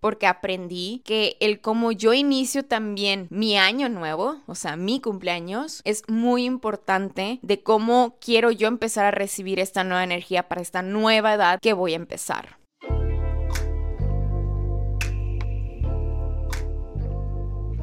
porque aprendí que el cómo yo inicio también mi año nuevo, o sea, mi cumpleaños, es muy importante de cómo quiero yo empezar a recibir esta nueva energía para esta nueva edad que voy a empezar.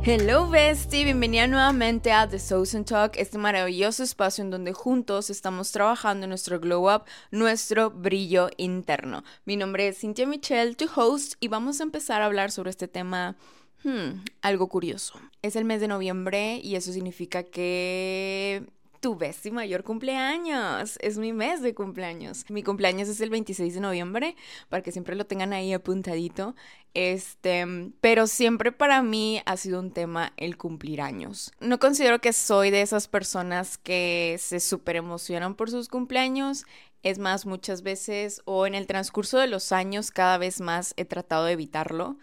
Hello Bestie, bienvenida nuevamente a The Souls Talk, este maravilloso espacio en donde juntos estamos trabajando nuestro glow up, nuestro brillo interno. Mi nombre es Cynthia Michelle, tu host, y vamos a empezar a hablar sobre este tema hmm, algo curioso. Es el mes de noviembre y eso significa que tu bestia mayor cumpleaños. Es mi mes de cumpleaños. Mi cumpleaños es el 26 de noviembre, para que siempre lo tengan ahí apuntadito. Este, pero siempre para mí ha sido un tema el cumplir años. No considero que soy de esas personas que se súper emocionan por sus cumpleaños. Es más, muchas veces o en el transcurso de los años cada vez más he tratado de evitarlo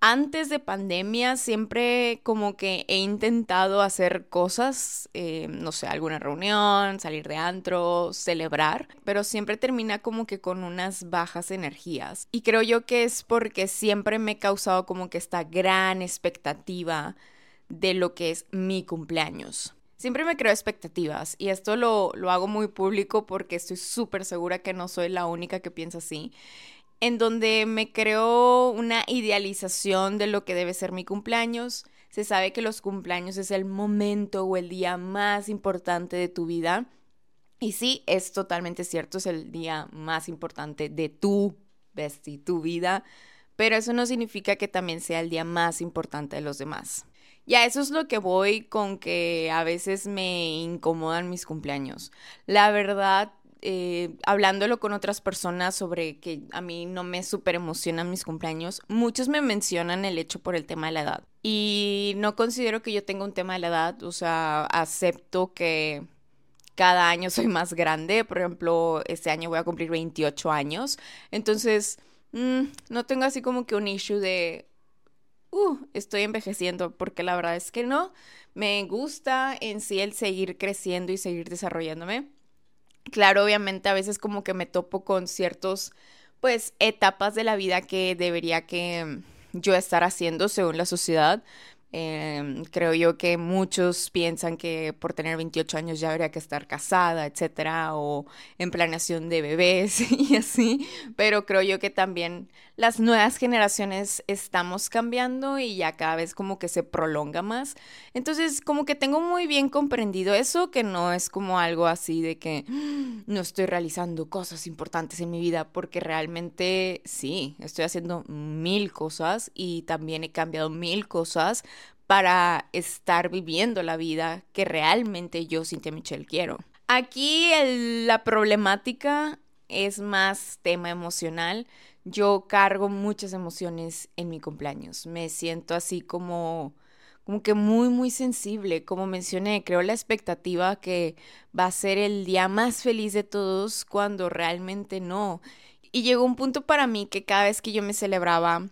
antes de pandemia siempre como que he intentado hacer cosas, eh, no sé, alguna reunión, salir de antro, celebrar, pero siempre termina como que con unas bajas energías. Y creo yo que es porque siempre me he causado como que esta gran expectativa de lo que es mi cumpleaños. Siempre me creo expectativas y esto lo, lo hago muy público porque estoy súper segura que no soy la única que piensa así en donde me creó una idealización de lo que debe ser mi cumpleaños. Se sabe que los cumpleaños es el momento o el día más importante de tu vida. Y sí, es totalmente cierto, es el día más importante de tu bestie, tu vida, pero eso no significa que también sea el día más importante de los demás. Ya eso es lo que voy con que a veces me incomodan mis cumpleaños. La verdad, eh, hablándolo con otras personas sobre que a mí no me súper emocionan mis cumpleaños, muchos me mencionan el hecho por el tema de la edad. Y no considero que yo tenga un tema de la edad, o sea, acepto que cada año soy más grande. Por ejemplo, este año voy a cumplir 28 años. Entonces, mm, no tengo así como que un issue de, uh, estoy envejeciendo, porque la verdad es que no. Me gusta en sí el seguir creciendo y seguir desarrollándome. Claro, obviamente a veces como que me topo con ciertos, pues, etapas de la vida que debería que yo estar haciendo según la sociedad, Em, creo yo que muchos piensan que por tener 28 años ya habría que estar casada, etcétera, o en planeación de bebés y así, pero creo yo que también las nuevas generaciones estamos cambiando y ya cada vez como que se prolonga más. Entonces, como que tengo muy bien comprendido eso, que no es como algo así de que mm, no estoy realizando cosas importantes en mi vida, porque realmente sí, estoy haciendo mil cosas y también he cambiado mil cosas para estar viviendo la vida que realmente yo, Cintia Michelle, quiero. Aquí la problemática es más tema emocional. Yo cargo muchas emociones en mi cumpleaños. Me siento así como como que muy, muy sensible. Como mencioné, creo la expectativa que va a ser el día más feliz de todos cuando realmente no. Y llegó un punto para mí que cada vez que yo me celebraba,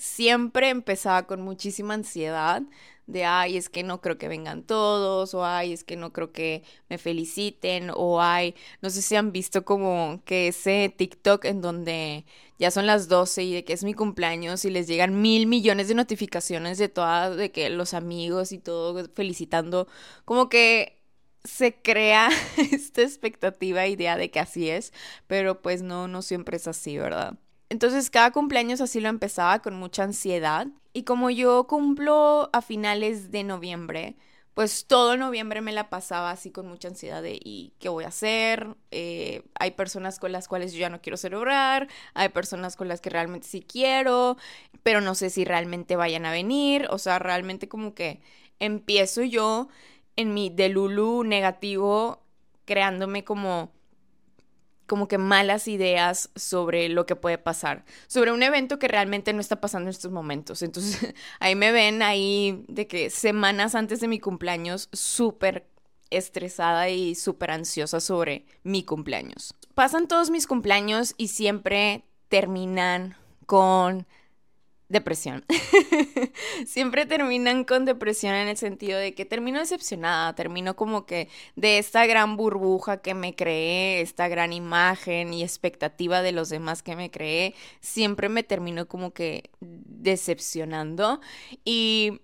siempre empezaba con muchísima ansiedad de, ay, es que no creo que vengan todos, o ay, es que no creo que me feliciten, o ay, no sé si han visto como que ese TikTok en donde ya son las 12 y de que es mi cumpleaños y les llegan mil millones de notificaciones de todas, de que los amigos y todo felicitando, como que se crea esta expectativa, idea de que así es, pero pues no, no siempre es así, ¿verdad? Entonces cada cumpleaños así lo empezaba con mucha ansiedad. Y como yo cumplo a finales de noviembre, pues todo noviembre me la pasaba así con mucha ansiedad de ¿y qué voy a hacer? Eh, hay personas con las cuales yo ya no quiero celebrar, hay personas con las que realmente sí quiero, pero no sé si realmente vayan a venir, o sea, realmente como que empiezo yo en mi delulu negativo creándome como como que malas ideas sobre lo que puede pasar, sobre un evento que realmente no está pasando en estos momentos. Entonces, ahí me ven ahí de que semanas antes de mi cumpleaños, súper estresada y súper ansiosa sobre mi cumpleaños. Pasan todos mis cumpleaños y siempre terminan con depresión. Siempre terminan con depresión en el sentido de que termino decepcionada, termino como que de esta gran burbuja que me creé, esta gran imagen y expectativa de los demás que me creé, siempre me termino como que decepcionando y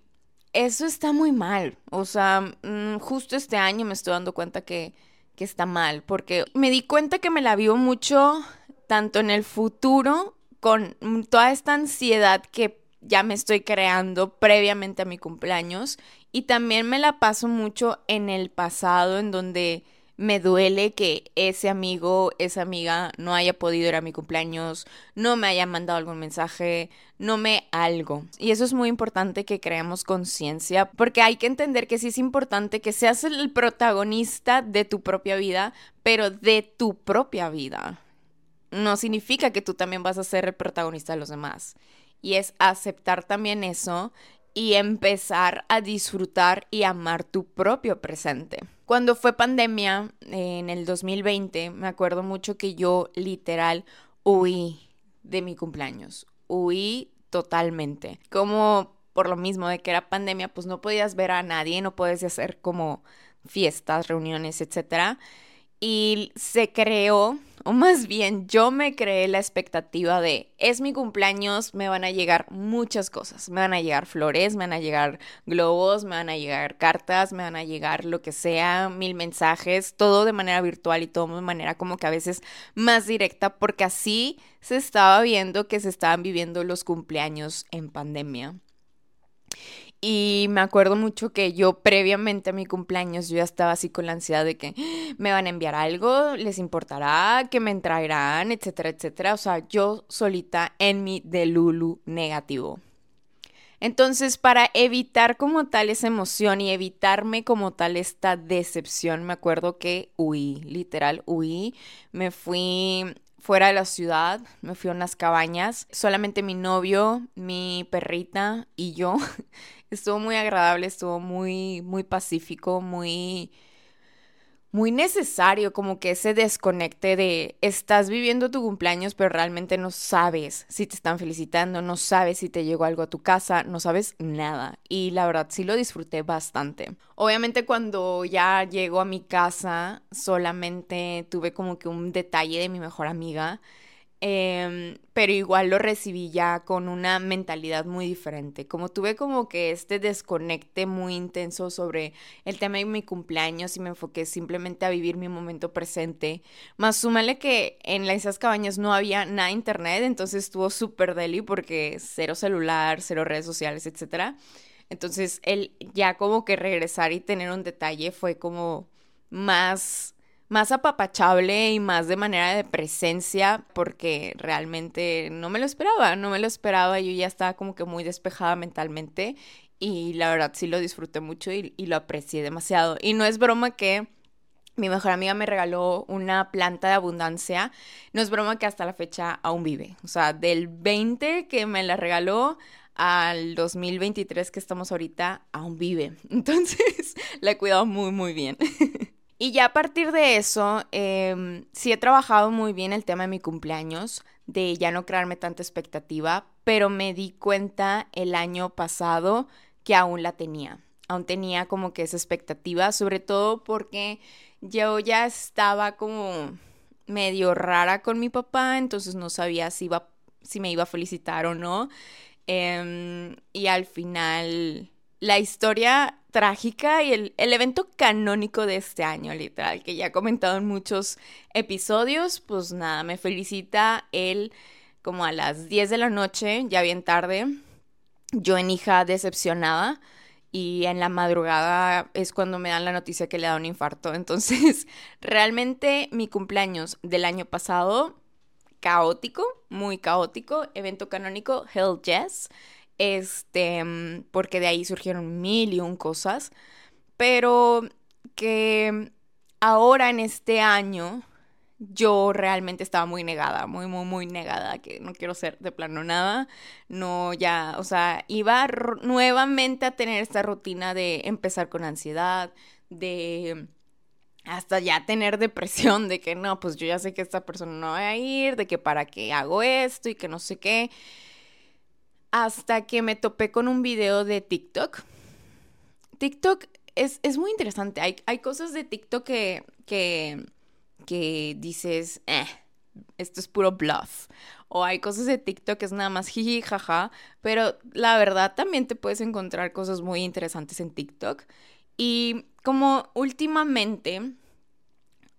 eso está muy mal. O sea, mm, justo este año me estoy dando cuenta que, que está mal, porque me di cuenta que me la vio mucho tanto en el futuro con toda esta ansiedad que ya me estoy creando previamente a mi cumpleaños y también me la paso mucho en el pasado en donde me duele que ese amigo, esa amiga no haya podido ir a mi cumpleaños, no me haya mandado algún mensaje, no me algo. Y eso es muy importante que creemos conciencia, porque hay que entender que sí es importante que seas el protagonista de tu propia vida, pero de tu propia vida no significa que tú también vas a ser el protagonista de los demás. Y es aceptar también eso y empezar a disfrutar y amar tu propio presente. Cuando fue pandemia en el 2020, me acuerdo mucho que yo literal huí de mi cumpleaños. Huí totalmente. Como por lo mismo de que era pandemia, pues no podías ver a nadie, no puedes hacer como fiestas, reuniones, etc. Y se creó o más bien yo me creé la expectativa de, es mi cumpleaños, me van a llegar muchas cosas, me van a llegar flores, me van a llegar globos, me van a llegar cartas, me van a llegar lo que sea, mil mensajes, todo de manera virtual y todo de manera como que a veces más directa, porque así se estaba viendo que se estaban viviendo los cumpleaños en pandemia. Y me acuerdo mucho que yo previamente a mi cumpleaños yo ya estaba así con la ansiedad de que ah, me van a enviar algo, les importará, que me traerán, etcétera, etcétera. O sea, yo solita en mi delulu negativo. Entonces, para evitar como tal esa emoción y evitarme como tal esta decepción, me acuerdo que huí, literal, huí. Me fui fuera de la ciudad, me fui a unas cabañas, solamente mi novio, mi perrita y yo. Estuvo muy agradable, estuvo muy, muy pacífico, muy, muy necesario, como que ese desconecte de estás viviendo tu cumpleaños, pero realmente no sabes si te están felicitando, no sabes si te llegó algo a tu casa, no sabes nada. Y la verdad sí lo disfruté bastante. Obviamente cuando ya llego a mi casa, solamente tuve como que un detalle de mi mejor amiga Em, pero igual lo recibí ya con una mentalidad muy diferente. Como tuve como que este desconecte muy intenso sobre el tema de mi cumpleaños y me enfoqué simplemente a vivir mi momento presente. Más súmale que en esas cabañas no había nada de internet, entonces estuvo súper deli porque cero celular, cero redes sociales, etc. Entonces el ya como que regresar y tener un detalle fue como más más apapachable y más de manera de presencia porque realmente no me lo esperaba, no me lo esperaba, yo ya estaba como que muy despejada mentalmente y la verdad sí lo disfruté mucho y, lo aprecié demasiado. Y no es broma que mi mejor amiga me regaló una planta de abundancia. No es broma que hasta la fecha aún vive. O sea, del 20 que me la regaló al 2023 que estamos ahorita, aún vive. Entonces, la he cuidado muy, muy bien. Y ya a partir de eso, em, sí he trabajado muy bien el tema de mi cumpleaños, de ya no crearme tanta expectativa, pero me di cuenta el año pasado que aún la tenía. Aún tenía como que esa expectativa, sobre todo porque yo ya estaba como medio rara con mi papá, entonces no sabía si, iba, si me iba a felicitar o no. Em, y al final, la historia trágica y el, evento canónico de este año, literal, que ya he comentado en muchos episodios, pues nada, me felicita él como a las 10 de la noche, ya bien tarde, yo en hija decepcionada y en la madrugada es cuando me dan la noticia que le da un infarto. Entonces, realmente mi cumpleaños del año pasado, caótico, muy caótico, evento canónico, Hell Yes este, mm, porque de ahí surgieron mil y un cosas, pero que ahora en este año yo realmente estaba muy negada, muy, muy, muy negada, que no quiero ser de plano nada, no ya, o sea, iba nuevamente a tener esta rutina de empezar con ansiedad, de hasta ya tener depresión, de que no, pues yo ya sé que esta persona no va a ir, de que para qué hago esto y que no sé qué. Hasta que me topé con un video de TikTok. TikTok es, muy interesante. Hay, hay, cosas de TikTok que, que, que dices, eh, esto es puro bluff. O hay cosas de TikTok que es nada más jiji, jaja. Pero la verdad también te puedes encontrar cosas muy interesantes en TikTok. Y como últimamente,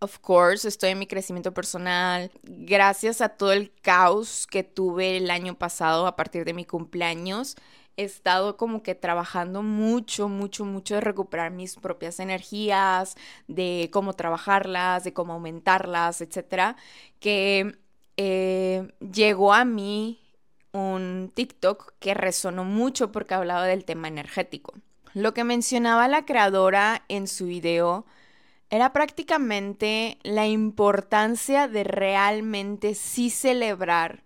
of course, estoy en mi crecimiento personal. Gracias a todo el caos que tuve el año pasado a partir de mi cumpleaños he estado como que trabajando mucho, mucho, mucho de recuperar mis propias energías, de cómo trabajarlas, de cómo aumentarlas, etcétera, que eh, llegó a mí un TikTok que resonó mucho porque hablaba del tema energético. Lo que mencionaba la creadora en su video era prácticamente la importancia de realmente sí celebrar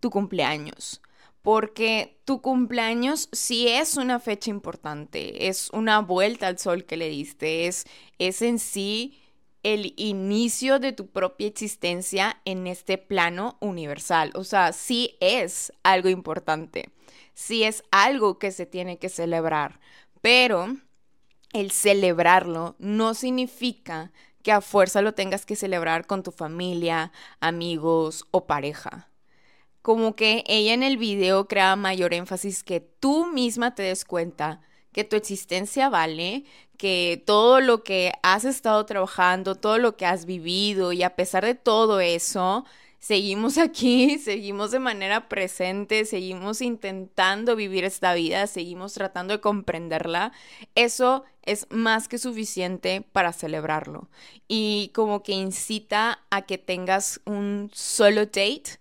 tu cumpleaños porque tu cumpleaños sí es una fecha importante, es una vuelta al sol que le diste, es, es en sí el inicio de tu propia existencia en este plano universal. O sea, sí es algo importante, sí es algo que se tiene que celebrar, pero el celebrarlo no significa que a fuerza lo tengas que celebrar con tu familia, amigos o pareja. Como que ella en el video crea mayor énfasis que tú misma te des cuenta que tu existencia vale, que todo lo que has estado trabajando, todo lo que has vivido y a pesar de todo eso, seguimos aquí, seguimos de manera presente, seguimos intentando vivir esta vida, seguimos tratando de comprenderla, eso es más que suficiente para celebrarlo. Y como que incita a que tengas un solo date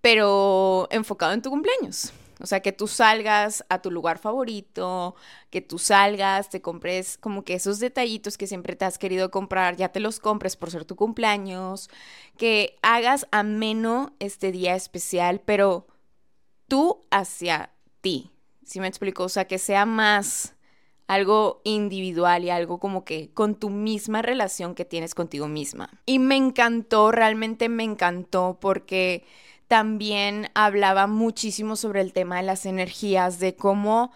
pero enfocado en tu cumpleaños. O sea, que tú salgas a tu lugar favorito, que tú salgas, te compres como que esos detallitos que siempre te has querido comprar, ya te los compres por ser tu cumpleaños, que hagas ameno este día especial, pero tú hacia ti. ¿Sí me explico? O sea, que sea más algo individual y algo como que con tu misma relación que tienes contigo misma. Y me encantó, realmente me encantó porque también hablaba muchísimo sobre el tema de las energías, de cómo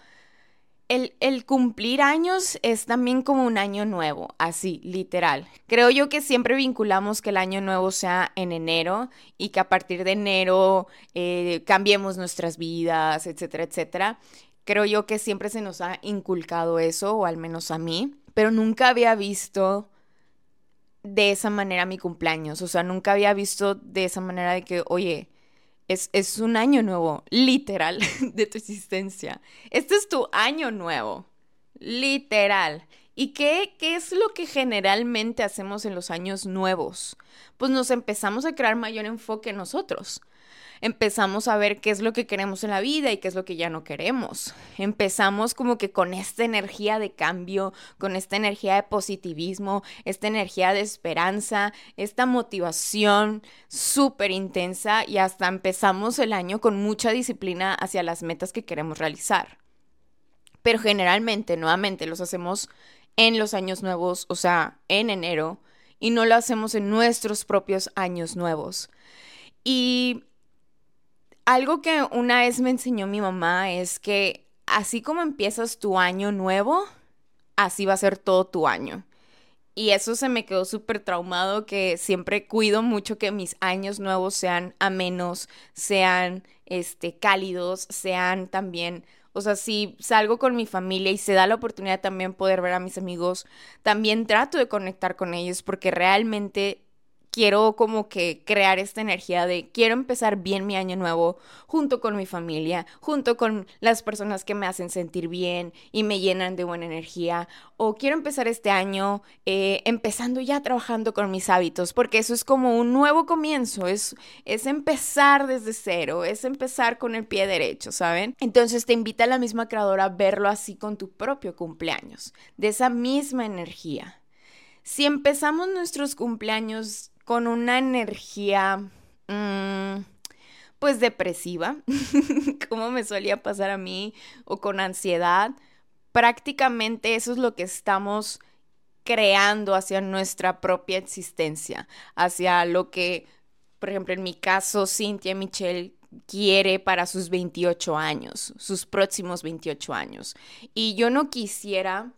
el, el, cumplir años es también como un año nuevo, así, literal. Creo yo que siempre vinculamos que el año nuevo sea en enero y que a partir de enero eh, cambiemos nuestras vidas, etcétera, etcétera. Creo yo que siempre se nos ha inculcado eso, o al menos a mí, pero nunca había visto de esa manera mi cumpleaños, o sea, nunca había visto de esa manera de que, oye, es, un año nuevo, literal, de tu existencia. Este es tu año nuevo, literal. ¿Y qué, qué es lo que generalmente hacemos en los años nuevos? Pues nos empezamos a crear mayor enfoque en nosotros empezamos a ver qué es lo que queremos en la vida y qué es lo que ya no queremos. Empezamos como que con esta energía de cambio, con esta energía de positivismo, esta energía de esperanza, esta motivación súper intensa y hasta empezamos el año con mucha disciplina hacia las metas que queremos realizar. Pero generalmente, nuevamente, los hacemos en los años nuevos, o sea, en enero, y no lo hacemos en nuestros propios años nuevos. Y algo que una vez me enseñó mi mamá es que así como empiezas tu año nuevo, así va a ser todo tu año. Y eso se me quedó súper traumado que siempre cuido mucho que mis años nuevos sean amenos, sean este cálidos, sean también, o sea, si salgo con mi familia y se da la oportunidad también poder ver a mis amigos, también trato de conectar con ellos porque realmente quiero como que crear esta energía de quiero empezar bien mi año nuevo junto con mi familia, junto con las personas que me hacen sentir bien y me llenan de buena energía. O quiero empezar este año eh, empezando ya trabajando con mis hábitos, porque eso es como un nuevo comienzo, es, es empezar desde cero, es empezar con el pie derecho, ¿saben? Entonces te invita a la misma creadora a verlo así con tu propio cumpleaños, de esa misma energía. Si empezamos nuestros cumpleaños con una energía, mm, pues depresiva, como me solía pasar a mí, o con ansiedad, prácticamente eso es lo que estamos creando hacia nuestra propia existencia, hacia lo que, por ejemplo, en mi caso, Cintia Michelle quiere para sus 28 años, sus próximos 28 años. Y yo no quisiera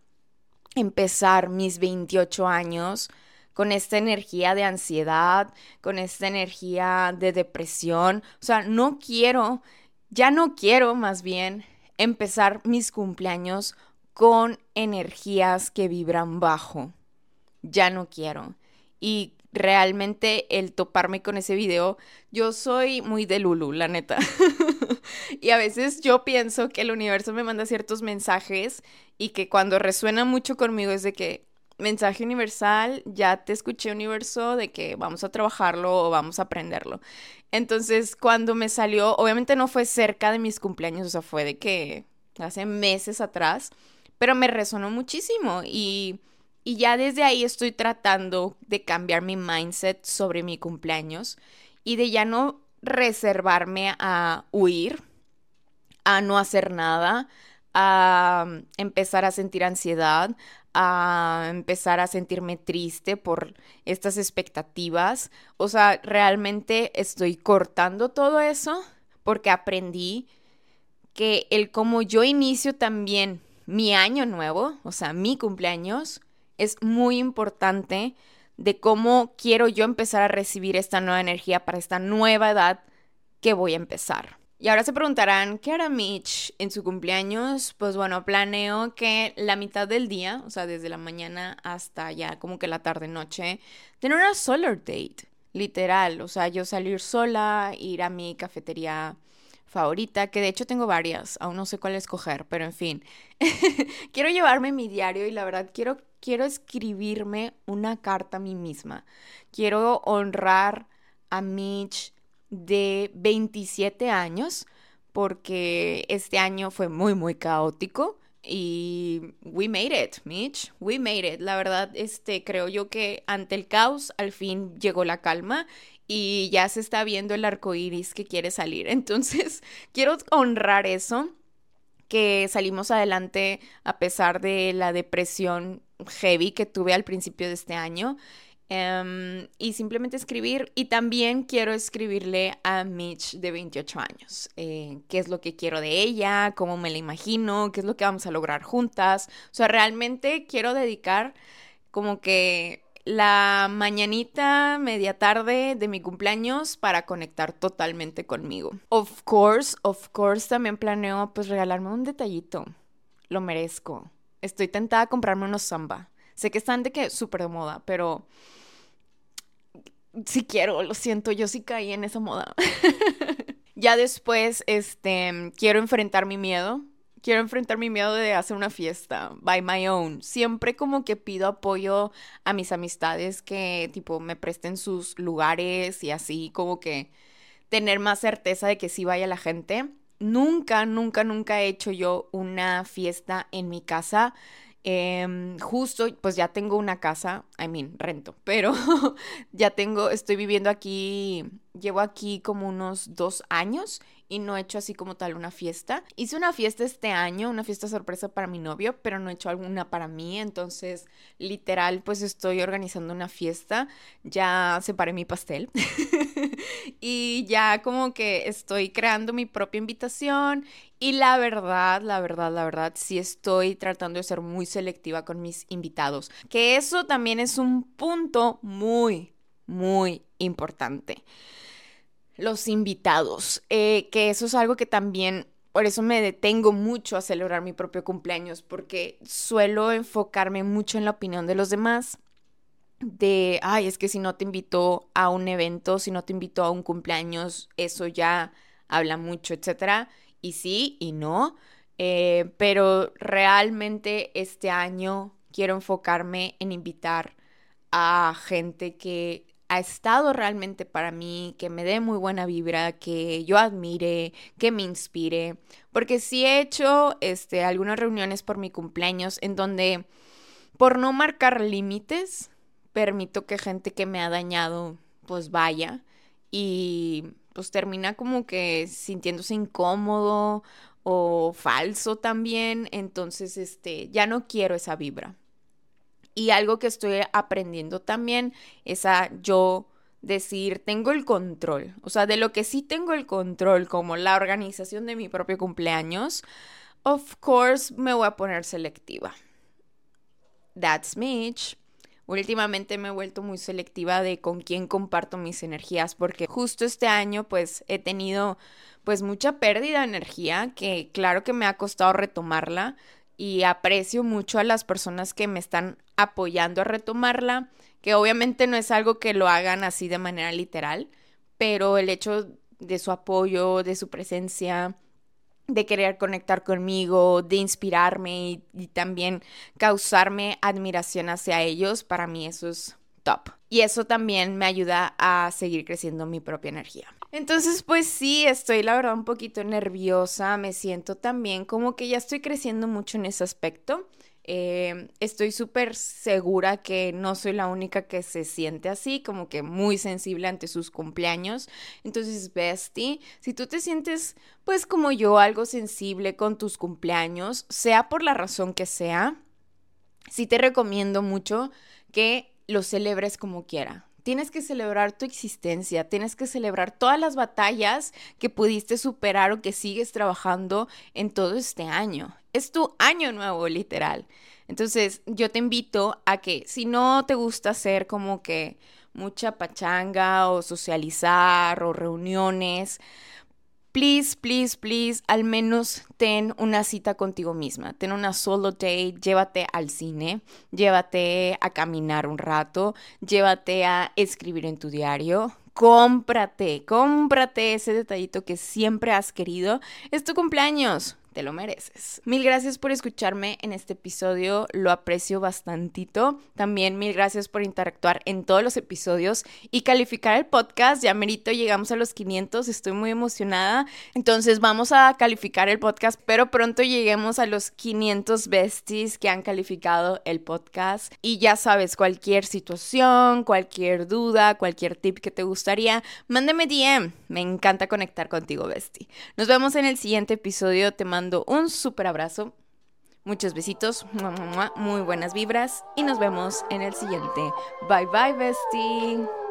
empezar mis 28 años con esta energía de ansiedad, con esta energía de depresión. O sea, no quiero, ya no quiero más bien empezar mis cumpleaños con energías que vibran bajo. Ya no quiero. Y realmente el toparme con ese video, yo soy muy de Lulu, la neta. y a veces yo pienso que el universo me manda ciertos mensajes y que cuando resuena mucho conmigo es de que mensaje universal, ya te escuché universo de que vamos a trabajarlo o vamos a aprenderlo. Entonces, cuando me salió, obviamente no fue cerca de mis cumpleaños, o sea, fue de que hace meses atrás, pero me resonó muchísimo y y ya desde ahí estoy tratando de cambiar mi mindset sobre mi cumpleaños y de ya no reservarme a huir, a no hacer nada, a empezar a sentir ansiedad, a empezar a sentirme triste por estas expectativas. O sea, realmente estoy cortando todo eso porque aprendí que el como yo inicio también mi año nuevo, o sea, mi cumpleaños, es muy importante de cómo quiero yo empezar a recibir esta nueva energía para esta nueva edad que voy a empezar. Y ahora se preguntarán, ¿qué hará Mitch en su cumpleaños? Pues bueno, planeo que la mitad del día, o sea, desde la mañana hasta ya como que la tarde-noche, tener una solar date, literal. O sea, yo salir sola, ir a mi cafetería favorita, que de hecho tengo varias, aún no sé cuál escoger, pero en fin. quiero llevarme mi diario y la verdad quiero quiero escribirme una carta a mí misma. Quiero honrar a Mitch de 27 años porque este año fue muy, muy caótico. Y we made it, Mitch. We made it. La verdad, este, creo yo que ante el caos al fin llegó la calma y ya se está viendo el arco iris que quiere salir. Entonces, quiero honrar eso, que salimos adelante a pesar de la depresión heavy que tuve al principio de este año. Em, y simplemente escribir. Y también quiero escribirle a Mitch de 28 años. Eh, ¿Qué es lo que quiero de ella? ¿Cómo me la imagino? ¿Qué es lo que vamos a lograr juntas? O sea, realmente quiero dedicar como que la mañanita, media tarde de mi cumpleaños para conectar totalmente conmigo. Of course, of course, también planeo pues regalarme un detallito. Lo merezco. Estoy tentada a comprarme unos samba. Sé que están de que súper de moda, pero sí quiero, lo siento, yo sí caí en esa moda. ya después, este, quiero enfrentar mi miedo. Quiero enfrentar mi miedo de hacer una fiesta by my own. Siempre como que pido apoyo a mis amistades que tipo me presten sus lugares y así como que tener más certeza de que sí vaya la gente. Nunca, nunca, nunca he hecho yo una fiesta en mi casa. Em, justo, pues ya tengo una casa, I mean, rento, pero ya tengo, estoy viviendo aquí, llevo aquí como unos dos años y no he hecho así como tal una fiesta. Hice una fiesta este año, una fiesta sorpresa para mi novio, pero no he hecho alguna para mí, entonces literal pues estoy organizando una fiesta, ya separé mi pastel y ya como que estoy creando mi propia invitación. Y la verdad, la verdad, la verdad, sí estoy tratando de ser muy selectiva con mis invitados, que eso también es un punto muy, muy importante los invitados, eh, que eso es algo que también, por eso me detengo mucho a celebrar mi propio cumpleaños, porque suelo enfocarme mucho en la opinión de los demás, de, ay, es que si no te invito a un evento, si no te invito a un cumpleaños, eso ya habla mucho, etcétera. Y sí y no, eh, pero realmente este año quiero enfocarme en invitar a gente que ha estado realmente para mí, que me dé muy buena vibra, que yo admire, que me inspire, porque sí he hecho este, algunas reuniones por mi cumpleaños en donde, por no marcar límites, permito que gente que me ha dañado, pues vaya y pues termina como que sintiéndose incómodo o falso también, entonces este, ya no quiero esa vibra. Y algo que estoy aprendiendo también es a yo decir, tengo el control. O sea, de lo que sí tengo el control, como la organización de mi propio cumpleaños, of course me voy a poner selectiva. That's Mitch. Últimamente me he vuelto muy selectiva de con quién comparto mis energías porque justo este año pues he tenido pues mucha pérdida de energía que claro que me ha costado retomarla y aprecio mucho a las personas que me están apoyando a retomarla, que obviamente no es algo que lo hagan así de manera literal, pero el hecho de su apoyo, de su presencia, de querer conectar conmigo, de inspirarme y, también causarme admiración hacia ellos, para mí eso es top. Y eso también me ayuda a seguir creciendo mi propia energía. Entonces, pues sí, estoy la verdad un poquito nerviosa, me siento también como que ya estoy creciendo mucho en ese aspecto. Eh, estoy súper segura que no soy la única que se siente así, como que muy sensible ante sus cumpleaños. Entonces, Bestie, si tú te sientes pues como yo, algo sensible con tus cumpleaños, sea por la razón que sea, sí te recomiendo mucho que lo celebres como quiera. Tienes que celebrar tu existencia, tienes que celebrar todas las batallas que pudiste superar o que sigues trabajando en todo este año. Es tu año nuevo, literal. Entonces, yo te invito a que si no te gusta hacer como que mucha pachanga o socializar o reuniones, please, please, please, al menos ten una cita contigo misma, ten una solo date, llévate al cine, llévate a caminar un rato, llévate a escribir en tu diario, cómprate, cómprate ese detallito que siempre has querido. Es tu cumpleaños te lo mereces. Mil gracias por escucharme en este episodio, lo aprecio bastantito. También mil gracias por interactuar en todos los episodios y calificar el podcast. Ya merito, llegamos a los 500, estoy muy emocionada. Entonces vamos a calificar el podcast, pero pronto lleguemos a los 500 besties que han calificado el podcast. Y ya sabes, cualquier situación, cualquier duda, cualquier tip que te gustaría, mándeme DM. Me encanta conectar contigo, bestie. Nos vemos en el siguiente episodio. Te un súper abrazo, muchos besitos, muy buenas vibras y nos vemos en el siguiente. Bye bye, bestie.